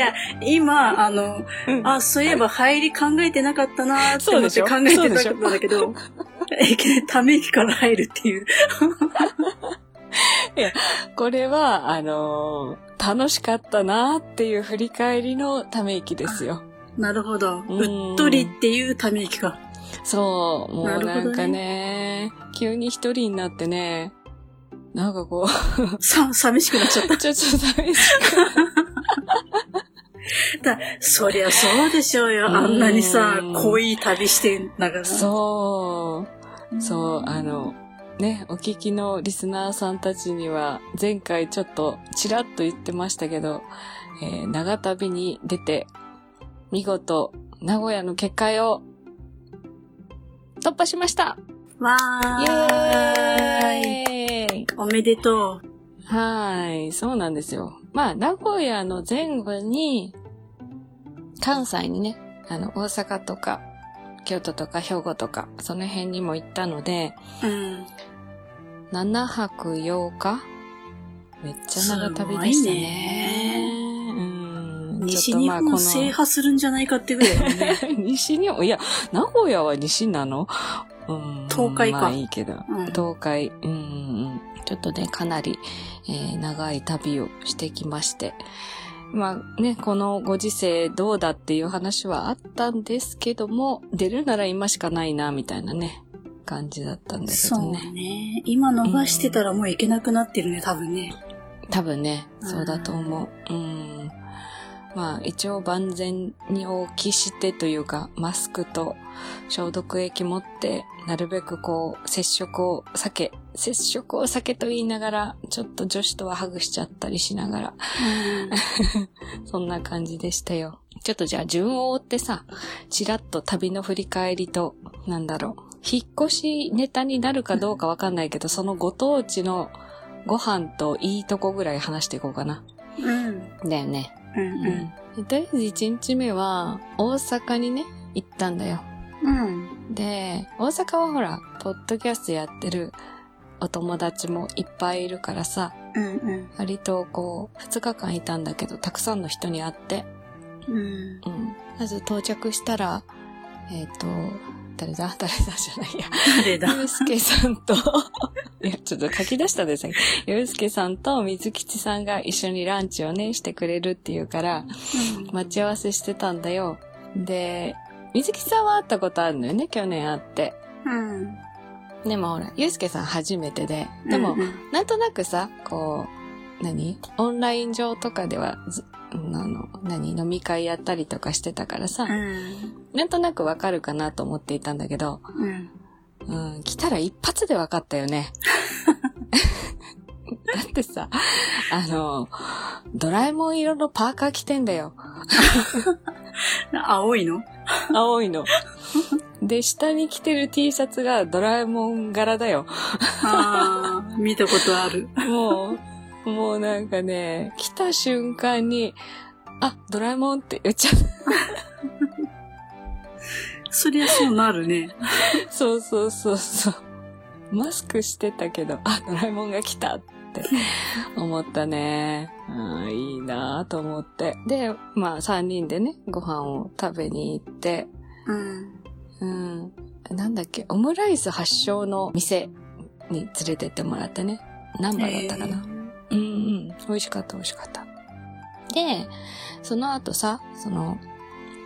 や、今、あの、うんあ、そういえば入り考えてなかったなーって思って考えてなかったんだけど、え、ため息から入るっていう。これは、あのー楽しかったなっていう振り返りのため息ですよ。なるほど。うっとりっていうため息か。そう、もうなんかね、急に一人になってね、なんかこさ、寂しくなっちゃっう、ちょっと寂した。そりゃそうでしょうよ。うんあんなにさ、濃い旅してんだから。く。そう、そう、あの、ね、お聞きのリスナーさんたちには、前回ちょっとちらっと言ってましたけど、えー長旅に出て、見事、名古屋の結界を突破しましたわイーい。エーイおめでとはい、そうなんですよ。まあ、名古屋の前後に、関西にね、あの、大阪とか、京都とか兵庫とか、その辺にも行ったので、う。うん。7泊8日？めっちゃ長旅でしたね。うん西日本制覇するんじゃないかってぐらいだね。西日本、いや、名古屋は西なの？うん。東海かまあいいけど。うん東海、うんうんうん。ちょっとね、かなり、えー長い旅をしてきまして。まあね、このご時世どうだっていう話はあったんですけども、出るなら今しかないな、みたいなね、感じだったんだけそうどね。ね。今逃してたらもう行けなくなってるね、多分ね。多分ね、そうだと思う。うん。まあ、一応万全にお期してというか、マスクと消毒液持って、なるべくこう、接触を避け、接触を避けと言いながら、ちょっと女子とはハグしちゃったりしながら、そんな感じでしたよ。ちょっとじゃあ順を追ってさ、ちらっと旅の振り返りと、なんだろう、引っ越しネタになるかどうかわかんないけど、そのご当地のご飯といいとこぐらい話していこうかな。うん。だよね。うん。うん。とりあえず1日目は、大阪にね、行ったんだよ。うん。で、大阪はほら、ポッドキャストやってるお友達もいっぱいいるからさ、うん。うん。割とこう、2日間いたんだけど、たくさんの人に会って、うん。うん。まず到着したら、えっ、と、誰だ？誰だじゃないや。誰だ？ゆうすけさんと、いや、ちょっと書き出したですね。ゆうすけさんと水吉さんが一緒にランチをね、してくれるっていうから、待ち合わせしてたんだよ。で、水木さんは会ったことあるのよね、去年会って。うん。でもほら、ゆうすけさん初めてで。でも、うんうんなんとなくさ、こう、何？オンライン上とかではず、あの、何？飲み会やったりとかしてたからさ、うん。なんとなくわかるかなと思っていたんだけど、うん。うん、来たら一発でわかったよね。だってさ、あの、ドラえもん色のパーカー着てんだよ。青いの？青いの。で、下に着てる T シャツがドラえもん柄だよ。ああ、見たことある。もう、もうなんかね、来た瞬間に、あ、ドラえもんって言っちゃった。そりゃそうなるね。そうそうそうそう。マスクしてたけど、あ、ドラえもんが来たって思ったね。うん、いいなと思って。で、まあ3人でね、ご飯を食べに行って、うん。うん、なんだっけ、オムライス発祥の店に連れてってもらってね。何番だったかな。うんうん。美味しかった美味しかった。で、その後さ、その、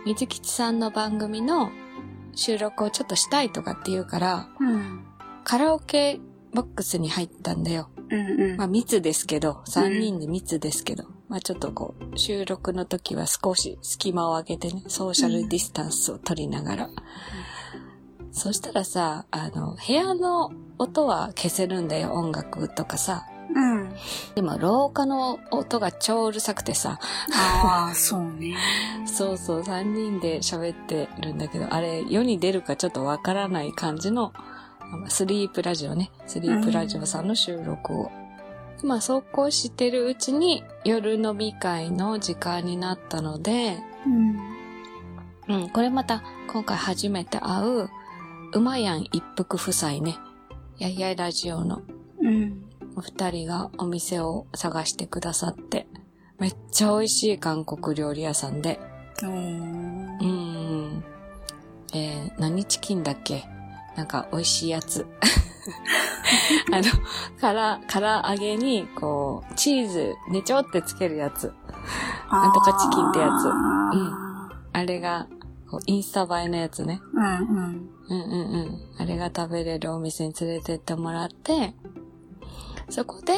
水吉さんの番組の収録をちょっとしたいとかって言うから、うん。カラオケボックスに入ったんだよ。うんうん。まあ密ですけど、3人で密ですけど、まあちょっとこう、収録の時は少し隙間を空けてね、ソーシャルディスタンスを取りながら。そしたらさ、あの、部屋の音は消せるんだよ、音楽とかさ。うん。でも廊下の音が超うるさくてさ、ああ、そうね。そうそう、3人で喋ってるんだけど、あれ、世に出るかちょっとわからない感じのスリープラジオね。スリープラジオさんの収録を。まあ、そうこうしてるうちに夜飲み会の時間になったので、うん。うん、これまた今回初めて会う、うまやん一服夫妻ね。やいやいラジオのうん。お二人がお店を探してくださって、まあ、めっちゃ美味しい韓国料理屋さんで。うん。えー、何チキンだっけ？なんか美味しいやつ。あの、から、唐揚げに、こう、チーズ、ねちょってつけるやつ。なんとかチキンってやつああれが、こう、インスタ映えのやつね。ーうんうん。うんうんうん。あれが食べれるお店に連れてってもらって、そこで、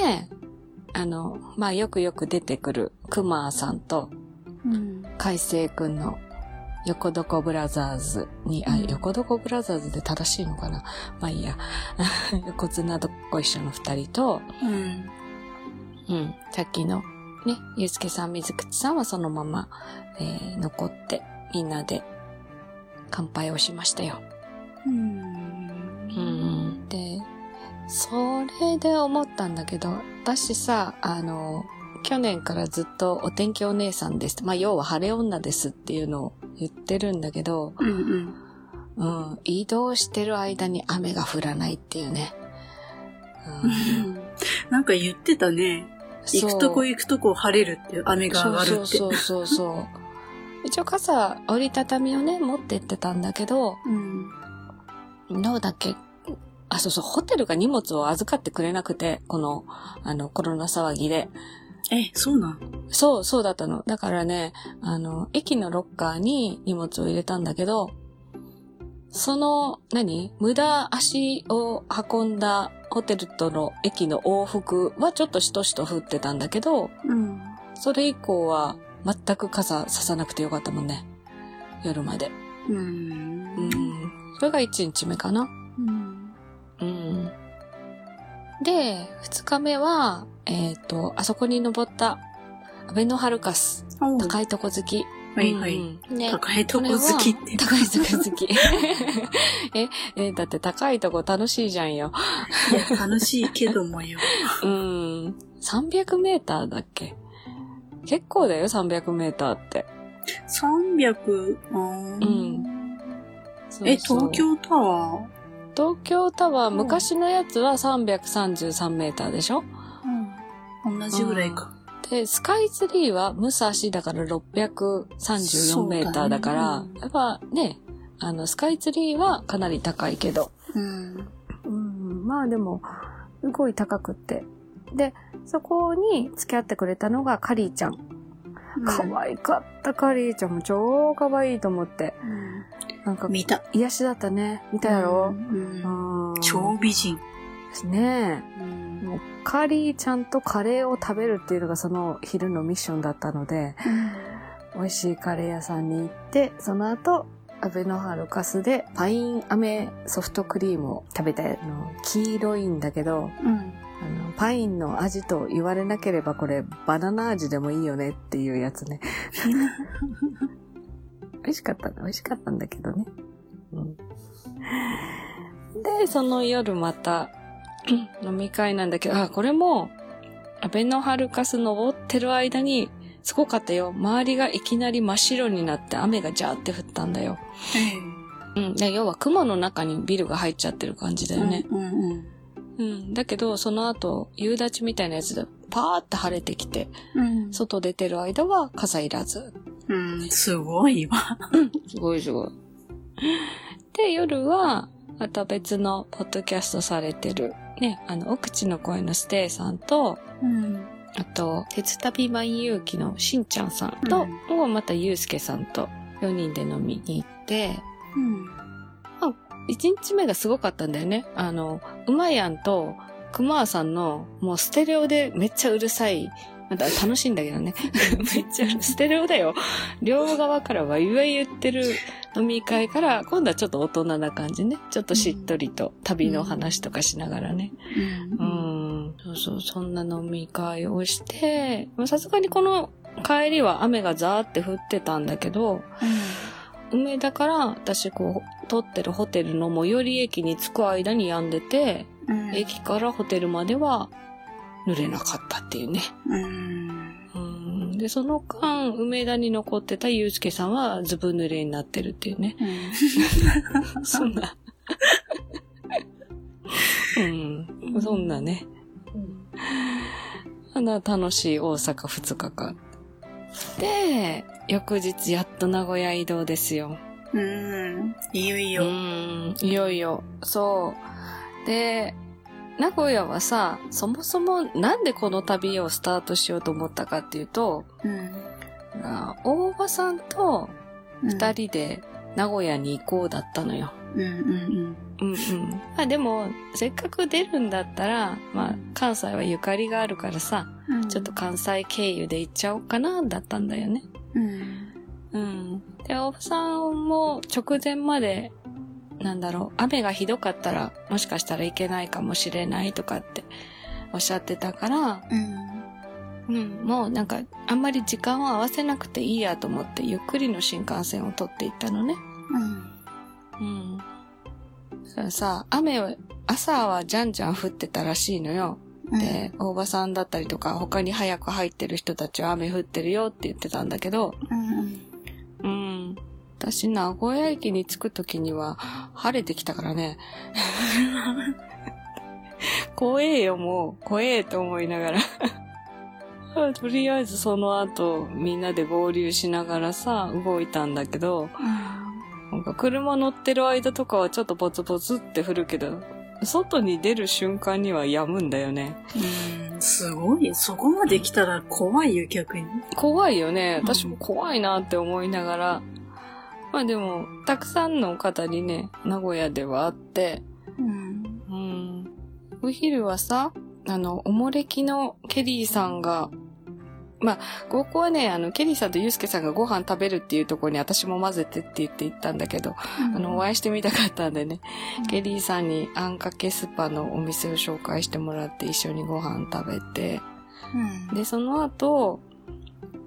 あの、まあ、よくよく出てくるクマーさんとうん。海星くんの横床ブラザーズに、あ、うん横床ブラザーズで正しいのかな？まあいいや。横綱とご一緒の二人と、うん。うん、さっきのね、ゆうすけさん、水口さんはそのまま、えー残って、みんなで乾杯をしましたよ。うん。うん。で、それで思ったんだけど、私さ、あの、去年からずっとお天気お姉さんです。まあ、要は晴れ女ですっていうのを言ってるんだけど、うんうん。うん、移動してる間に雨が降らないっていうね。うん、なんか言ってたね。行くとこ行行くとこ晴れるって、雨が上がるって。そうそうそうそう。一応傘、折りたたみをね、持ってってたんだけど、うん。どうだっけ？あ、そうそう、ホテルが荷物を預かってくれなくて、この、あの、コロナ騒ぎで。え、そうなん？そう、そうだったの。だからね、あの、駅のロッカーに荷物を入れたんだけど、その、何？無駄足を運んだホテルとの駅の往復はちょっとしとしと降ってたんだけど、うん。それ以降は全く傘ささなくてよかったもんね。夜まで。う。うんん。それが1日目かな。うん。うん。で、2日目は、えっ、と、あそこに登った、アベノハルカス。お高いとこ好き。はいはい。うんね高いとこ好きって。高いとこ好き。え、え、だって高いとこ楽しいじゃんよ。いや楽しいけどもよ。うん。300メーターだっけ？結構だよ、300メーターって。300、ううんえ、東京タワー？東京タワー、うん昔のやつは333メーターでしょ？うん。同じぐらいか。で、スカイツリーは武蔵だから634メーターだから、ねやっぱね、あの、スカイツリーはかなり高いけど。うん。うん、まあでも、すごい高くって。で、そこに付き合ってくれたのがカリーちゃん。可愛かった、カリーちゃんも超可愛いと思って。うんなんか、見た。癒しだったね。見たやろ？うんうん。超美人。ねえ。うんもうカリーちゃんとカレーを食べるっていうのがその昼のミッションだったので、美味しいカレー屋さんに行って、その後、アベノハルカスでパイン飴ソフトクリームを食べたの。黄色いんだけど、うん。あのパインの味と言われなければこれバナナ味でもいいよねっていうやつね。美味しかった、美味しかったんだけどね。うん、で、その夜また飲み会なんだけど、あ、これも、アベノハルカス登ってる間に、すごかったよ。周りがいきなり真っ白になって雨がジャーって降ったんだよ。うん。で要は雲の中にビルが入っちゃってる感じだよね。うんうんうん。だけど、その後、夕立みたいなやつで、パーって晴れてきて、うん。外出てる間は傘いらず。うん。すごいわ。すごいすごい。で、夜は、また別のポッドキャストされてる、ね、あの、奥地の声のステイさんと、うん。あと、鉄旅万有機のしんちゃんさんと、もうまたゆうすけさんと4人で飲みに行って、うん。1日目がすごかったんだよね。あの、うまやんと、くまーさんの、もうステレオでめっちゃうるさい。また楽しいんだけどね。めっちゃステレオだよ。両側からは言わ言ってる飲み会から、今度はちょっと大人な感じね。ちょっとしっとりと旅の話とかしながらね。う。うんん。そうそう、そんな飲み会をして、まあさすがにこの帰りは雨がザーって降ってたんだけど、梅田から私こう、撮ってるホテルの最寄り駅に着く間に止んでて、うん。駅からホテルまでは濡れなかったっていうね。うん。うんで、その間、梅田に残ってたゆうすけさんはずぶ濡れになってるっていうね。そんな。うん。そんなね。あの、楽しい大阪2日間で、翌日やっと名古屋移動ですよ。うん。いよいうよ。ん、いよいよ。そう。で、名古屋はさ、そもそもなんでこの旅をスタートしようと思ったかっていうと、うん。あ大場さんと二人で名古屋に行こうだったのよ。うんうんうんうん。まあでも、せっかく出るんだったら、まあ関西はゆかりがあるからさ、うん。ちょっと関西経由で行っちゃおうかな、だったんだよね。うん。うん。で、大場さんも直前まで、なんだろう、雨がひどかったら、もしかしたらいけないかもしれないとかっておっしゃってたから、うん。うん、もうなんか、あんまり時間を合わせなくていいやと思って、ゆっくりの新幹線を取っていったのね。うん。うん。そしたらさ、雨は、朝はじゃんじゃん降ってたらしいのよ。で、大場さんだったりとか、他に早く入ってる人たちは雨降ってるよって言ってたんだけど、うん。うん。私、名古屋駅に着くときには、晴れてきたからね。怖えよ、もう。怖えと思いながら。とりあえずその後、みんなで合流しながらさ、動いたんだけど、なんか車乗ってる間とかはちょっとポツポツって降るけど、外に出る瞬間には止むんだよね。うん。すごい。そこまで来たら怖いよ、逆に。怖いよね。うん私も怖いなって思いながら。まあでも、たくさんの方にね、名古屋ではあって、うん。うん。お昼はさ、あの、おもれきのケリーさんが、まあ、ここはね、あの、ケリーさんとユースケさんがご飯食べるっていうところに私も混ぜてって言って行ったんだけど、あの、お会いしてみたかったんでね、ケリーさんにあんかけスパのお店を紹介してもらって一緒にご飯食べて、うん。で、その後、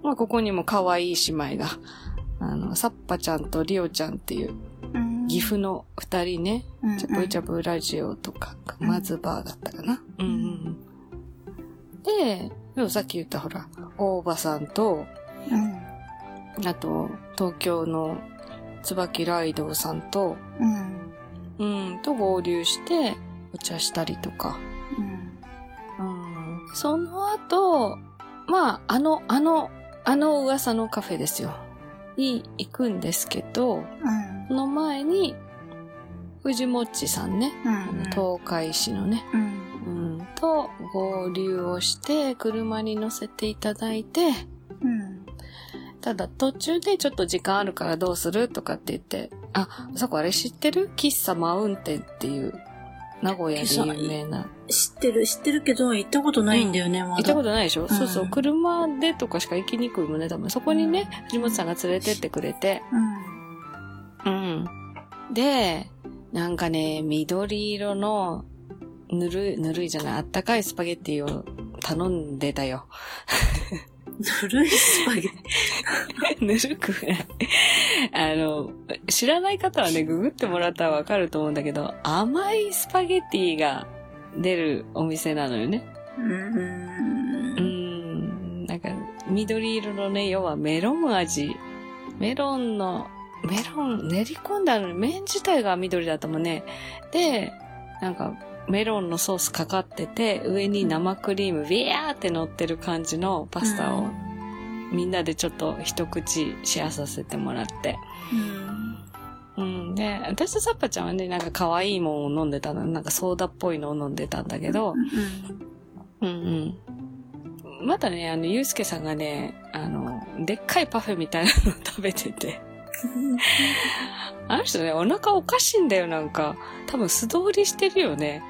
まあ、ここにも可愛い姉妹が、あの、サッパちゃんとリオちゃんっていううん、岐阜の二人ね、うん、チャプチャプラジオとか、まずバーだったかな。うん。うんうん。で、でもさっき言ったほら、大場さんと、うん。あと、東京の椿ライドウさんと、うん。うん、と合流して、お茶したりとか。うん。うん。その後、まあ、あの、あの、あの噂のカフェですよ。に行くんですけど、うん。その前に、藤もっちさんね、うん。東海市のね、うん。うん、と合流をして、車に乗せていただいて、うん。ただ途中でちょっと時間あるからどうするとかって言って、あ、そこあれ知ってる？喫茶マウンテンっていう、名古屋で有名な。知ってる、知ってるけど、行ったことないんだよね、まだ。行ったことないでしょ、んそうそう、車でとかしか行きにくいもんね、多分。そこにね、藤本さんが連れてってくれて、うん。うん。で、なんかね、緑色の、ぬるい、ぬるいじゃない、あったかいスパゲッティを頼んでたよ。ぬるいスパゲッテ ぬるくない。あの、知らない方はね、ググってもらったらわかると思うんだけど、甘いスパゲッティが出るお店なのよね。ィ。う。うんん。なんか、緑色のね、要はメロン味。メロンの、メロン練り込んだのに麺自体が緑だったもんね。で、なんか、メロンのソースかかってて、上に生クリームビヤーって乗ってる感じのパスタをみんなでちょっと一口シェアさせてもらって。うん。うん。で、私とサッパちゃんはね、なんか可愛いもんを飲んでたの。なんかソーダっぽいのを飲んでたんだけど、うんうん。まだね、あの、ゆうすけさんがね、あの、でっかいパフェみたいなのを食べてて。あの人ね、お腹おかしいんだよ、なんか。多分素通りしてるよね。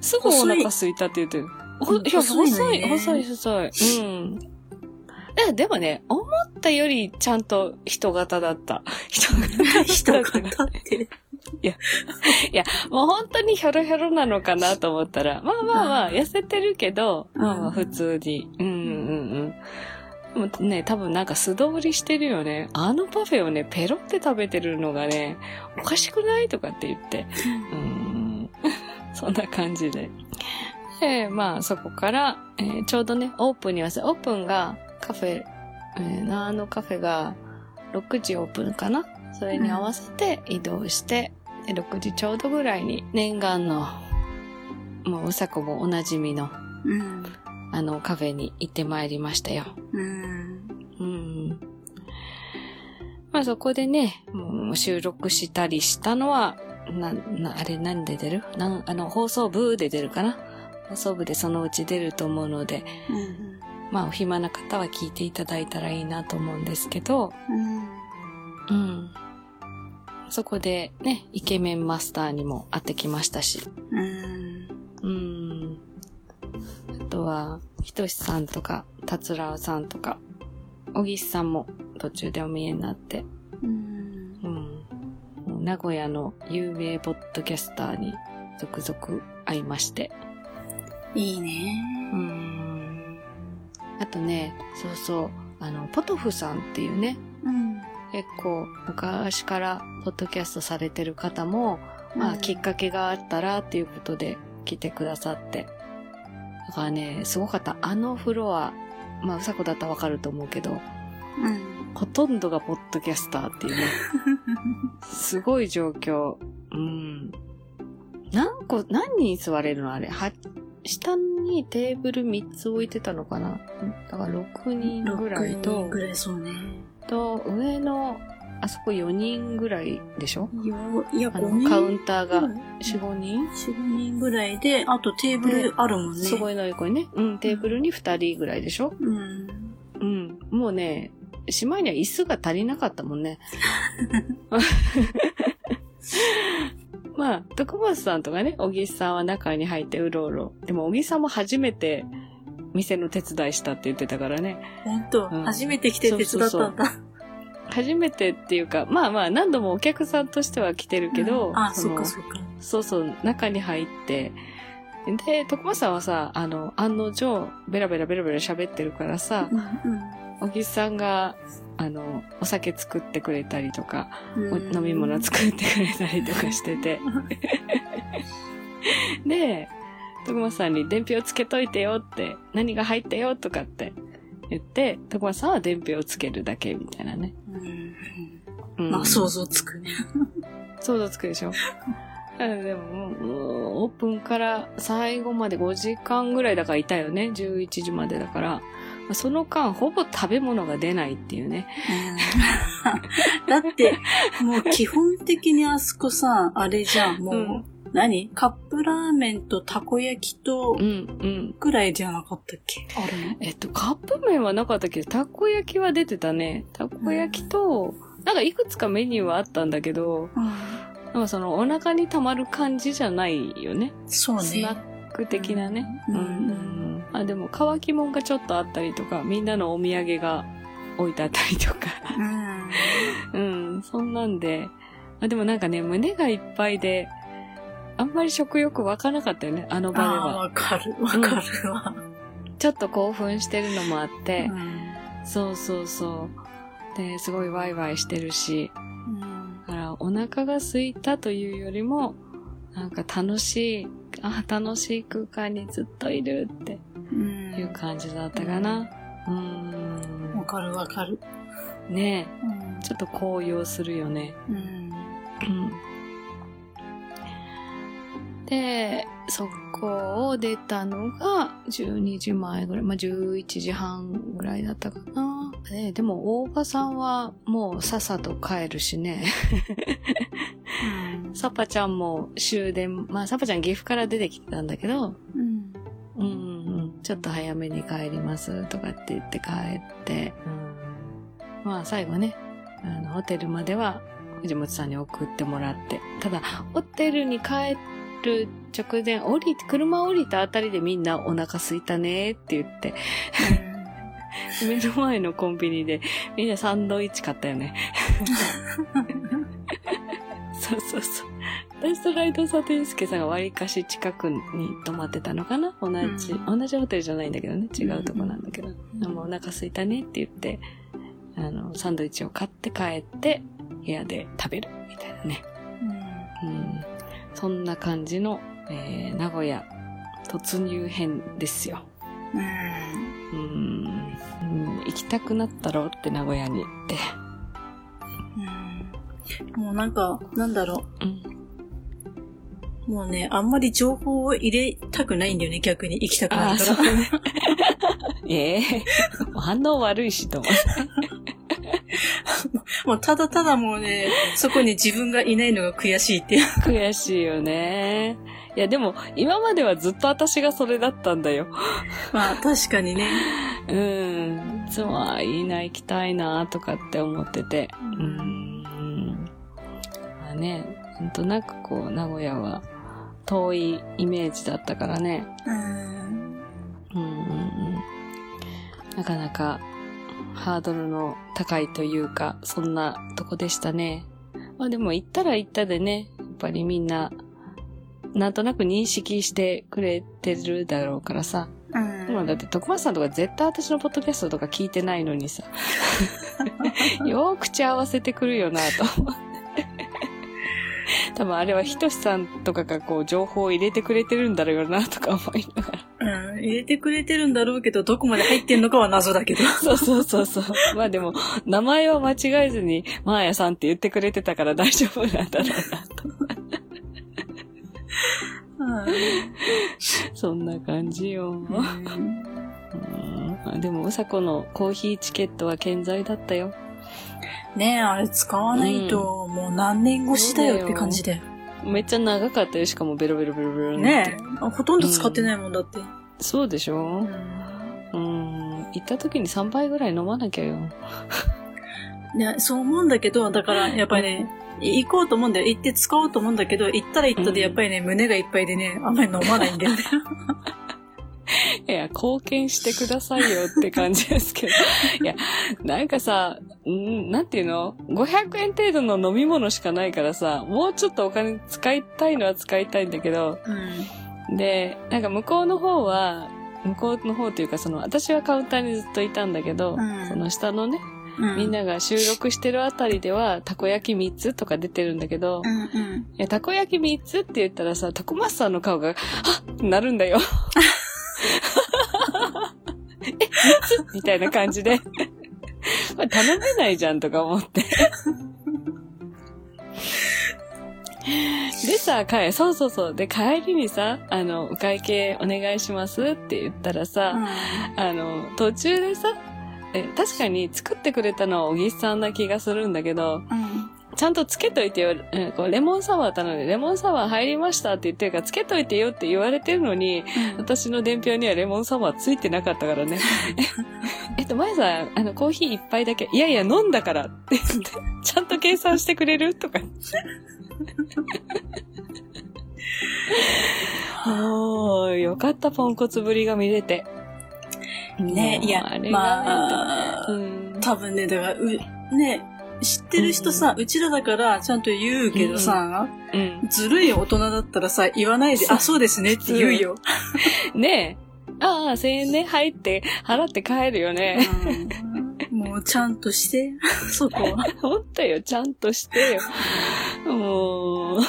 すぐお腹空いたって言ってる。細いの細い、細い、細い。うん。いや、でもね、思ったよりちゃんと人型だった。人型人だった。型って。もう本当にヒョロヒョロなのかなと思ったら、まあまあまあ、うん痩せてるけど、うんまあまあ普通に。うんうんうん。もね、多分なんか素通りしてるよね。あのパフェをね、ペロって食べてるのがね、おかしくないとかって言って。うん。そんな感じで。で、まあそこから、えーちょうどね、オープンにはせ、オープンがカフェ、えーあのカフェが6時オープンかな？それに合わせて移動して、で6時ちょうどぐらいに念願の、もううさこもおなじみの、うん。あのカフェに行ってまいりましたよ。うん。うん。まあそこでね、もう収録したりしたのは、な、な、あれ何で出る？なん、あの、放送部で出るかな？放送部でそのうち出ると思うので、うんまあお暇な方は聞いていただいたらいいなと思うんですけど、うん。うん。そこでね、イケメンマスターにも会ってきましたし、うん。は、ひとしさんとか、たつらうさんとか、おぎしさんも途中でお見えになって、うん。うん。名古屋の有名ポッドキャスターに続々会いまして。いいね。うん。あとね、そうそう、あの、ポトフさんっていうね、うん。結構昔からポッドキャストされてる方も、まあ、きっかけがあったらっていうことで来てくださって。だからね、すごかった。あのフロア、まあ、うさこだったらわかると思うけど、うん。ほとんどがポッドキャスターっていうね、すごい状況。うん。何個、何人座れるのあれ？は、下にテーブル3つ置いてたのかな？だから6人ぐらい6と人、ぐらいそうね。と、上の、あそこ4人ぐらいでしょ？よ、いや、あ5人。の、カウンターがうん4、5人？4、5人ぐらいで、あとテーブルあるもんね。すごいの横にね。うん、テーブルに2人ぐらいでしょ？うん。うん。もうね、しまいには椅子が足りなかったもんね。まあ、徳松さんとかね、小木さんは中に入ってうろうろ。でも、小木さんも初めて店の手伝いしたって言ってたからね。ほんと、うん初めて来て手伝ったんだ。初めてっていうか、まあまあ、何度もお客さんとしては来てるけど、うんあ、そっのかそっか。そうそう、中に入って、で、徳松さんはさ、あの、案の定、ベラベラベラベラ喋ってるからさ、うん小木さんが、あの、お酒作ってくれたりとか、飲み物作ってくれたりとかしてて。で、徳松さんに伝票つけといてよって、何が入ったよとかって言って、徳松さんは伝票つけるだけみたいなね。うん。うんまあ、想像つくね。想像つくでしょ？うんでももうオープンから最後まで5時間ぐらいだからいたよね。11時までだから。その間、ほぼ食べ物が出ないっていうね。うん だって、もう基本的にあそこさ、あれじゃん、もう、うん何？カップラーメンとたこ焼きとうん、うん。ぐらいじゃなかったっけ？あるの？えっと、カップ麺はなかったけ？ど、たこ焼きは出てたね。たこ焼きと、なんかいくつかメニューはあったんだけど、うん。なんかそのお腹に溜まる感じじゃないよね。そうねスナ。ック的なね。うんんあ、でも乾き物がちょっとあったりとか、みんなのお土産が置いてあったりとか。うん。うん、そんなんで。あでもなんかね、胸がいっぱいで、あんまり食欲湧かなかったよね、あの場でああ、は。わかる、わかるわ。ちょっと興奮してるのもあって、うんそうそうそう。で、すごいワイワイしてるし、うんだからお腹が空いたというよりも、なんか楽しい、あ、楽しい空間にずっといるってうんいう感じだったかな。うーん。わかるわかる。ねうんえ、ちょっと高揚するよね。うんうんで、そこを出たのが12時前ぐらい、まあ、11時半ぐらいだったかな。ね、でも大場さんはもうさっさと帰るしね。サパちゃんも終電、まあサパちゃん岐阜から出てきてたんだけど、うん。うんうんうん、ちょっと早めに帰りますとかって言って帰って、うん、まあ最後ね、あの、ホテルまでは藤本さんに送ってもらって、ただ、ホテルに帰る直前、降りて、車降りたあたりでみんなお腹空いたねって言って、目の前のコンビニでみんなサンドイッチ買ったよね。そうそうそう。私とライドサテンスケさんが割かし近くに泊まってたのかな？同じ、うん同じホテルじゃないんだけどね。違うとこなんだけど。んでもお腹空いたねって言って、あの、サンドイッチを買って帰って、部屋で食べるみたいなね。うん。そんな感じの、えー、名古屋突入編ですよ。うんうん。うん、行きたくなったろって名古屋にって。うんもうなんか、なんだろうん。う。もうね、あんまり情報を入れたくないんだよね、逆に行きたくないから。ね。ええ反応悪いしと思って。もうただただもうね、そこに自分がいないのが悔しいっていう。悔しいよね。いや、でも、今まではずっと私がそれだったんだよ。まあ確かにね。うん。いつもは、いいな、行きたいな、とかって思ってて。うん。まあね、なんとなくこう、名古屋は遠いイメージだったからね。うん。うんうんうん。なかなか、ハードルの高いというか、そんなとこでしたね。まあでも行ったら行ったでね、やっぱりみんな、なんとなく認識してくれてるだろうからさ。うん。今だって徳松さんとか絶対私のポッドキャストとか聞いてないのにさ。よー口合わせてくるよなと思って。多分あれはひとしさんとかがこう情報を入れてくれてるんだろうなとか思いながら。うん。入れてくれてるんだろうけど、どこまで入ってんのかは謎だけど。そうそうそうそう。まあでも、名前は間違えずに、マーヤさんって言ってくれてたから大丈夫なんだろうなと。そんな感じよ。うんでも、うさこのコーヒーチケットは健在だったよ。ねえ、あれ使わないと、もう何年越しだよって感じで。めっちゃ長かったよ、しかもベロベロベロベロねえ、ほとんど使ってないもんだって。そうでしょ？うんうん。行った時に3杯ぐらい飲まなきゃよ。ね、そう思うんだけど、だから、やっぱりね、い行こうと思うんだよ。行って使おうと思うんだけど、行ったら行ったで、やっぱりね、胸がいっぱいでね、あんまり飲まないんだよね。いや、貢献してくださいよって感じですけど。いや、なんかさ、んなんていうの ?500 円程度の飲み物しかないからさ、もうちょっとお金使いたいのは使いたいんだけど、うん。で、なんか向こうの方は、向こうの方というかその、私はカウンターにずっといたんだけど、うんその下のね、うん。みんなが収録してるあたりでは、たこ焼き3つとか出てるんだけど、いうんうん。や、たこ焼き3つって言ったらさ、徳松さんの顔が、はっってなるんだよ。え、3つみたいな感じで。これ頼めないじゃんとか思って。でさ、帰、そうそうそう。で、帰りにさ、あの、お会計お願いしますって言ったらさ、あの、途中でさ、え、確かに作ってくれたのは小木さんな気がするんだけど、うん。ちゃんとつけといてよ、うんこうレモンサワー頼んで、レモンサワー入りましたって言ってるから、つけといてよって言われてるのに、私の伝票にはレモンサワーついてなかったからね。えっと、前さん、あの、コーヒー一杯だけ、いやいや、飲んだからって言って、ちゃんと計算してくれる？とか。もう、よかった、ポンコツぶりが見れて。ね、いやあ、れがまあ、うん。多分ね、だから、う、ね、知ってる人さ、うちらだからちゃんと言うけどさ、うん。ずるい大人だったらさ、言わないで、あ、そうですねって言うよ。ねえ。ああ、1000円ね、入って、払って帰るよね。うんもうちゃんとして、そこは。ほんとよ、ちゃんとしてよ。もう。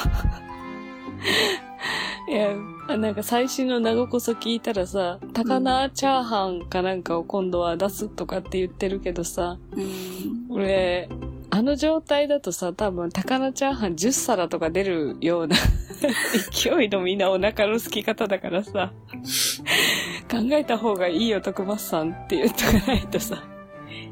いや、なんか最新の名古こそ聞いたらさ、高菜チャーハンかなんかを今度は出すとかって言ってるけどさ、うん俺、あの状態だとさ、多分高菜チャーハン10皿とか出るような 勢いのみんなお腹の空き方だからさ、考えた方がいいよ、徳松さんって言っとかないとさ。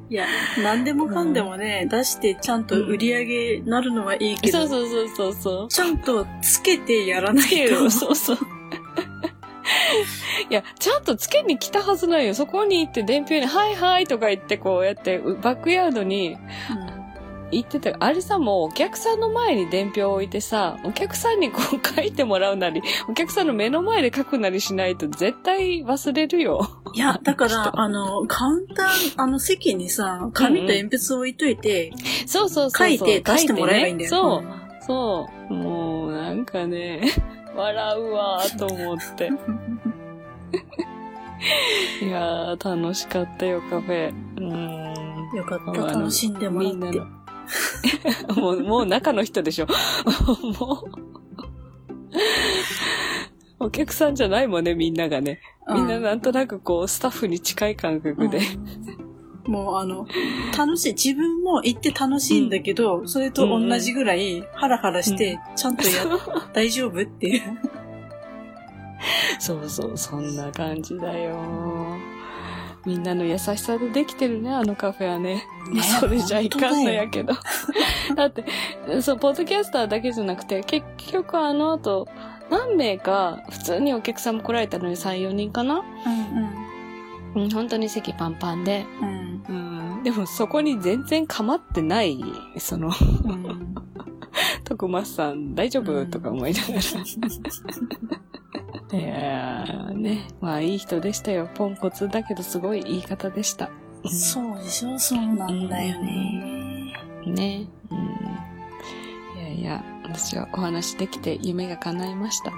いや、何でもかんでもね、出してちゃんと売り上げなるのはいいけど、そうそうそうそうそう。ちゃんとつけてやらないと。る。そうそう。いや、ちゃんとつけに来たはずないよ。そこに行って伝票に、はいはいとか言ってこうやって、うバックヤードに行ってた。あれさ、もうお客さんの前に伝票を置いてさ、お客さんにこう書いてもらうなり、お客さんの目の前で書くなりしないと絶対忘れるよ。いや、だから、あの、カウンター、あの席にさ、紙と鉛筆置いといて、そうそうそうそう。書いて出してもらえばいいんだよ。ねそう。そう。もう、なんかね、笑うわーと思って。いやー、楽しかったよ、カフェ。うーん。よかった、楽しんでもらってみんなの。。もう、もう中の人でしょ。もう。お客さんじゃないもんね、みんながね。みんななんとなくこう、スタッフに近い感覚で。うんもうあの、楽しい。自分も行って楽しいんだけど、それと同じぐらいハラハラして、ちゃんとや、大丈夫っていう。そうそう、そんな感じだよ。みんなの優しさでできてるね、あのカフェはね。ねそれじゃいかんのやけど。だって、そう、ポッドキャスターだけじゃなくて、結局あの後、何名か、普通にお客さんも来られたのに3、4人かなうんうん、本当に席パンパンで。うん。うん、でもそこに全然構ってない、その、うん。うん。徳松さん大丈夫、うんとか思いながら。いやーね、まあいい人でしたよ。ポンコツだけどすごいいい方でした。うんそうでしょ？そうなんだよね。ね。うん。いやいや、私はお話できて夢が叶いました。うん。